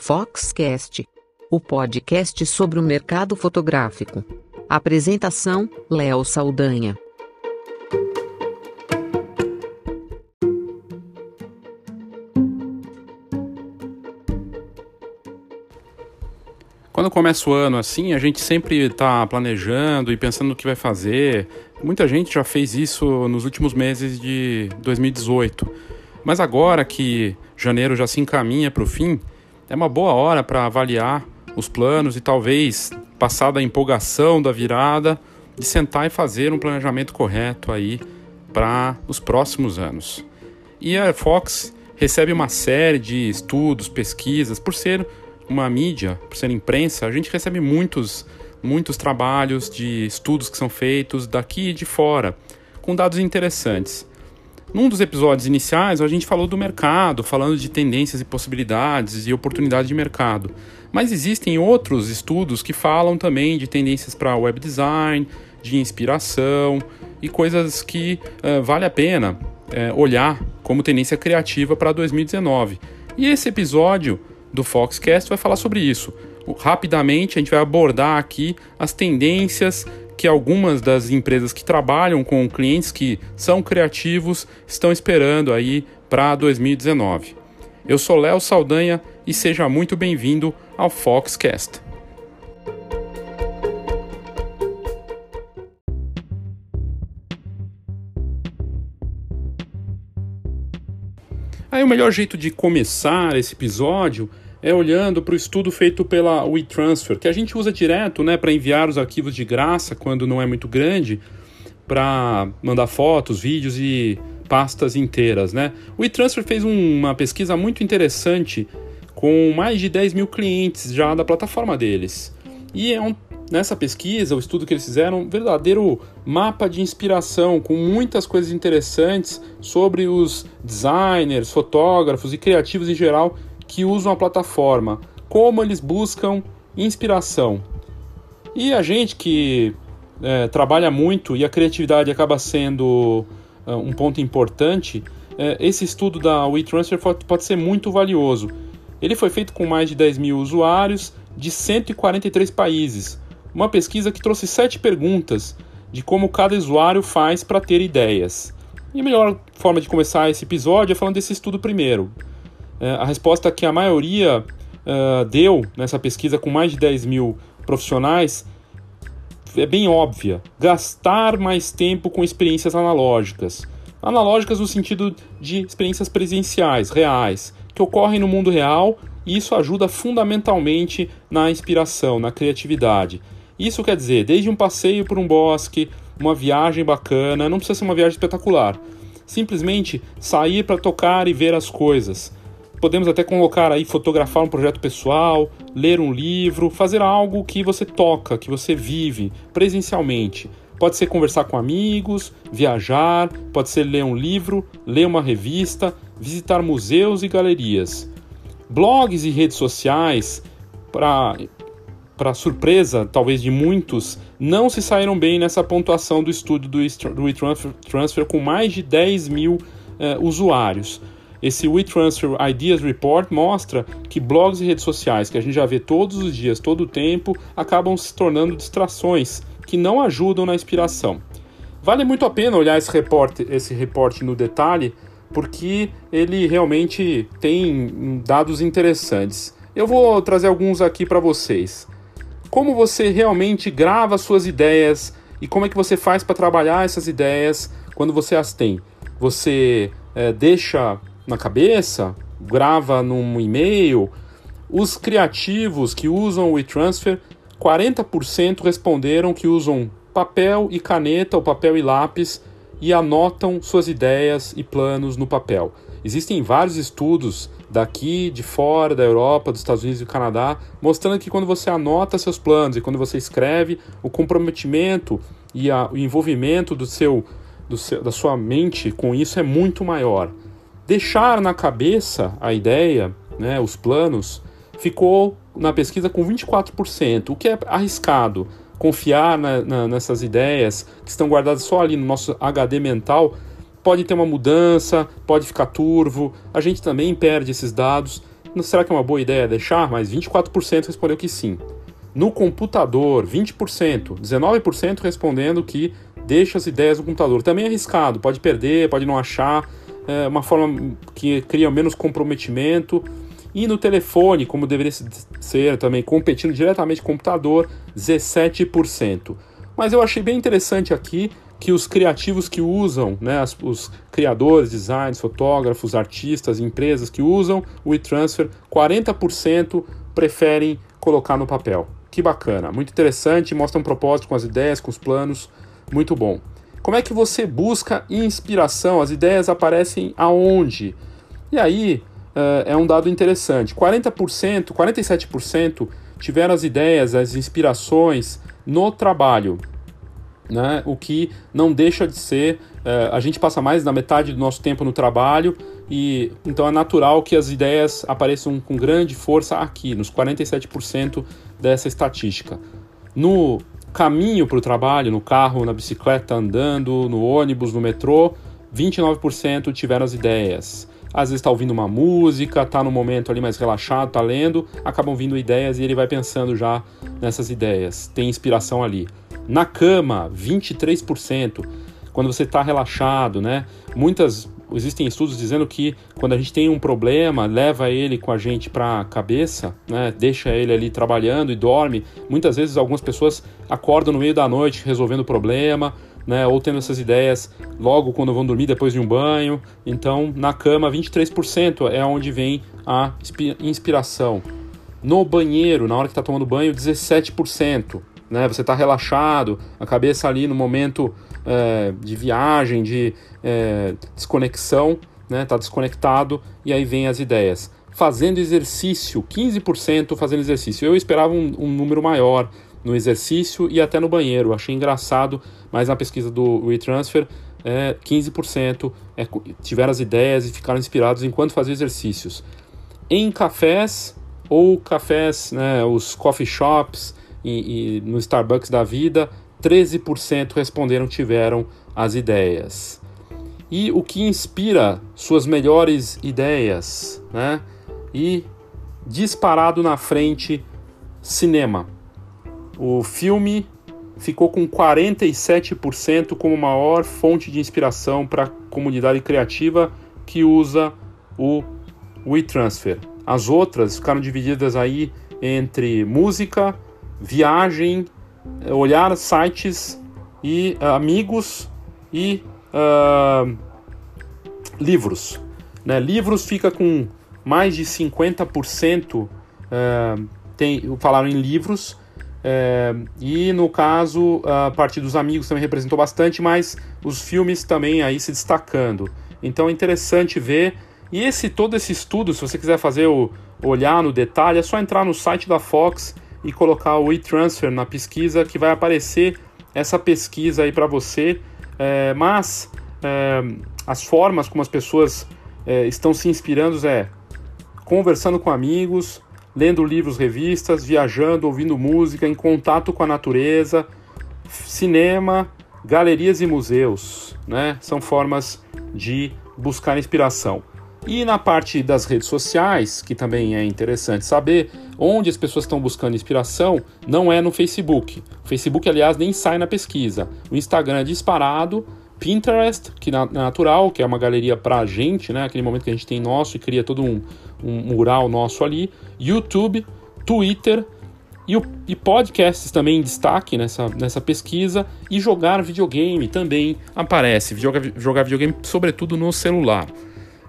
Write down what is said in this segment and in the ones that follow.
Foxcast, o podcast sobre o mercado fotográfico. Apresentação: Léo Saldanha. Quando começa o ano assim, a gente sempre está planejando e pensando no que vai fazer. Muita gente já fez isso nos últimos meses de 2018. Mas agora que janeiro já se encaminha para o fim, é uma boa hora para avaliar os planos e talvez, passada a empolgação da virada, de sentar e fazer um planejamento correto aí para os próximos anos. E a Fox recebe uma série de estudos, pesquisas, por ser uma mídia, por ser imprensa, a gente recebe muitos, muitos trabalhos de estudos que são feitos daqui e de fora, com dados interessantes. Num dos episódios iniciais, a gente falou do mercado, falando de tendências e possibilidades e oportunidades de mercado. Mas existem outros estudos que falam também de tendências para web design, de inspiração e coisas que uh, vale a pena uh, olhar como tendência criativa para 2019. E esse episódio do Foxcast vai falar sobre isso. Rapidamente, a gente vai abordar aqui as tendências que algumas das empresas que trabalham com clientes que são criativos estão esperando aí para 2019. Eu sou Léo Saldanha e seja muito bem-vindo ao Foxcast. Aí o melhor jeito de começar esse episódio é olhando para o estudo feito pela WeTransfer, que a gente usa direto né, para enviar os arquivos de graça quando não é muito grande, para mandar fotos, vídeos e pastas inteiras. Né? O WeTransfer fez um, uma pesquisa muito interessante com mais de 10 mil clientes já da plataforma deles. E é um, nessa pesquisa, o estudo que eles fizeram, um verdadeiro mapa de inspiração com muitas coisas interessantes sobre os designers, fotógrafos e criativos em geral que usam a plataforma, como eles buscam inspiração. E a gente que é, trabalha muito e a criatividade acaba sendo é, um ponto importante, é, esse estudo da WeTransfer pode ser muito valioso. Ele foi feito com mais de 10 mil usuários de 143 países. Uma pesquisa que trouxe sete perguntas de como cada usuário faz para ter ideias. E a melhor forma de começar esse episódio é falando desse estudo primeiro. É, a resposta que a maioria uh, deu nessa pesquisa com mais de 10 mil profissionais é bem óbvia: gastar mais tempo com experiências analógicas. Analógicas no sentido de experiências presenciais, reais, que ocorrem no mundo real e isso ajuda fundamentalmente na inspiração, na criatividade. Isso quer dizer, desde um passeio por um bosque, uma viagem bacana, não precisa ser uma viagem espetacular. Simplesmente sair para tocar e ver as coisas, Podemos até colocar aí fotografar um projeto pessoal, ler um livro, fazer algo que você toca, que você vive presencialmente. Pode ser conversar com amigos, viajar, pode ser ler um livro, ler uma revista, visitar museus e galerias. Blogs e redes sociais, para surpresa talvez de muitos, não se saíram bem nessa pontuação do estudo do WeTransfer com mais de 10 mil eh, usuários. Esse WeTransfer Ideas Report mostra que blogs e redes sociais que a gente já vê todos os dias, todo o tempo, acabam se tornando distrações que não ajudam na inspiração. Vale muito a pena olhar esse reporte, esse reporte no detalhe, porque ele realmente tem dados interessantes. Eu vou trazer alguns aqui para vocês. Como você realmente grava suas ideias e como é que você faz para trabalhar essas ideias quando você as tem? Você é, deixa na cabeça, grava num e-mail. Os criativos que usam o WeTransfer, 40% responderam que usam papel e caneta, ou papel e lápis, e anotam suas ideias e planos no papel. Existem vários estudos daqui, de fora, da Europa, dos Estados Unidos e do Canadá, mostrando que quando você anota seus planos e quando você escreve, o comprometimento e a, o envolvimento do seu, do seu, da sua mente com isso é muito maior deixar na cabeça a ideia, né, os planos, ficou na pesquisa com 24%, o que é arriscado. Confiar na, na, nessas ideias que estão guardadas só ali no nosso HD mental pode ter uma mudança, pode ficar turvo, a gente também perde esses dados. será que é uma boa ideia deixar? Mas 24% respondeu que sim. No computador, 20%, 19% respondendo que deixa as ideias no computador. Também é arriscado, pode perder, pode não achar, é uma forma que cria menos comprometimento. E no telefone, como deveria ser também, competindo diretamente com o computador, 17%. Mas eu achei bem interessante aqui que os criativos que usam, né, os criadores, designers, fotógrafos, artistas, empresas que usam o e-transfer, 40% preferem colocar no papel. Que bacana, muito interessante, mostra um propósito com as ideias, com os planos, muito bom. Como é que você busca inspiração? As ideias aparecem aonde? E aí uh, é um dado interessante: 40%, 47% tiveram as ideias, as inspirações no trabalho né? o que não deixa de ser. É, a gente passa mais da metade do nosso tempo no trabalho e então é natural que as ideias apareçam com grande força aqui, nos 47% dessa estatística. No caminho para o trabalho, no carro, na bicicleta, andando, no ônibus, no metrô, 29% tiveram as ideias. Às vezes está ouvindo uma música, está no momento ali mais relaxado, está lendo, acabam vindo ideias e ele vai pensando já nessas ideias. Tem inspiração ali. Na cama, 23%. Quando você está relaxado, né? Muitas existem estudos dizendo que quando a gente tem um problema, leva ele com a gente para a cabeça, né? Deixa ele ali trabalhando e dorme. Muitas vezes algumas pessoas acordam no meio da noite resolvendo o problema, né? Ou tendo essas ideias logo quando vão dormir depois de um banho. Então, na cama, 23% é onde vem a inspiração. No banheiro, na hora que está tomando banho, 17% né? Você está relaxado, a cabeça ali no momento é, de viagem, de é, desconexão, né? Tá desconectado e aí vem as ideias. Fazendo exercício, 15% fazendo exercício. Eu esperava um, um, número maior no exercício e até no banheiro. Achei engraçado, mas na pesquisa do WeTransfer, é, 15% é, tiveram as ideias e ficaram inspirados enquanto faziam exercícios. Em cafés ou cafés, né, os coffee shops, e, e no Starbucks da vida, 13% responderam tiveram as ideias. E o que inspira suas melhores ideias, né? E disparado na frente, cinema. O filme ficou com 47% como maior fonte de inspiração para a comunidade criativa que usa o WeTransfer. As outras ficaram divididas aí entre música, viagem, olhar sites e uh, amigos e uh, livros. Né? Livros fica com mais de 50%, uh, tem, falaram em livros, uh, e no caso a parte dos amigos também representou bastante, mas os filmes também aí se destacando. Então é interessante ver. E esse todo esse estudo, se você quiser fazer o olhar no detalhe, é só entrar no site da Fox e colocar o e-transfer na pesquisa que vai aparecer essa pesquisa aí para você. É, mas é, as formas como as pessoas é, estão se inspirando é conversando com amigos, lendo livros, revistas, viajando, ouvindo música, em contato com a natureza, cinema, galerias e museus, né? São formas de buscar inspiração. E na parte das redes sociais, que também é interessante saber, onde as pessoas estão buscando inspiração não é no Facebook. O Facebook, aliás, nem sai na pesquisa. O Instagram é disparado, Pinterest, que é natural, que é uma galeria para a gente, né? Aquele momento que a gente tem nosso e cria todo um, um mural nosso ali. YouTube, Twitter e, o, e podcasts também em destaque nessa, nessa pesquisa. E jogar videogame também aparece. Jogar, videogame, sobretudo no celular.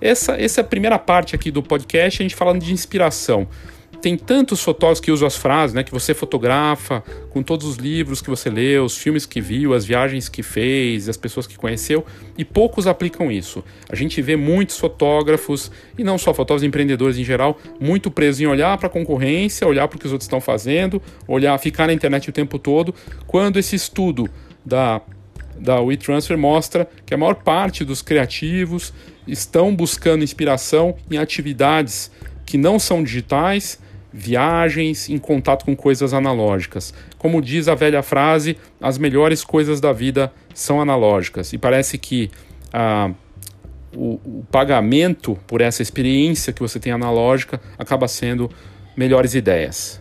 Essa, essa é a primeira parte aqui do podcast, a gente falando de inspiração. Tem tantos fotógrafos que usam as frases, né, que você fotografa, com todos os livros que você leu, os filmes que viu, as viagens que fez, as pessoas que conheceu, e poucos aplicam isso. A gente vê muitos fotógrafos, e não só fotógrafos, empreendedores em geral, muito presos em olhar para a concorrência, olhar para o que os outros estão fazendo, olhar, ficar na internet o tempo todo, quando esse estudo da da WeTransfer mostra que a maior parte dos criativos estão buscando inspiração em atividades que não são digitais, viagens, em contato com coisas analógicas. Como diz a velha frase, as melhores coisas da vida são analógicas. E parece que ah, o, o pagamento por essa experiência que você tem analógica acaba sendo melhores ideias.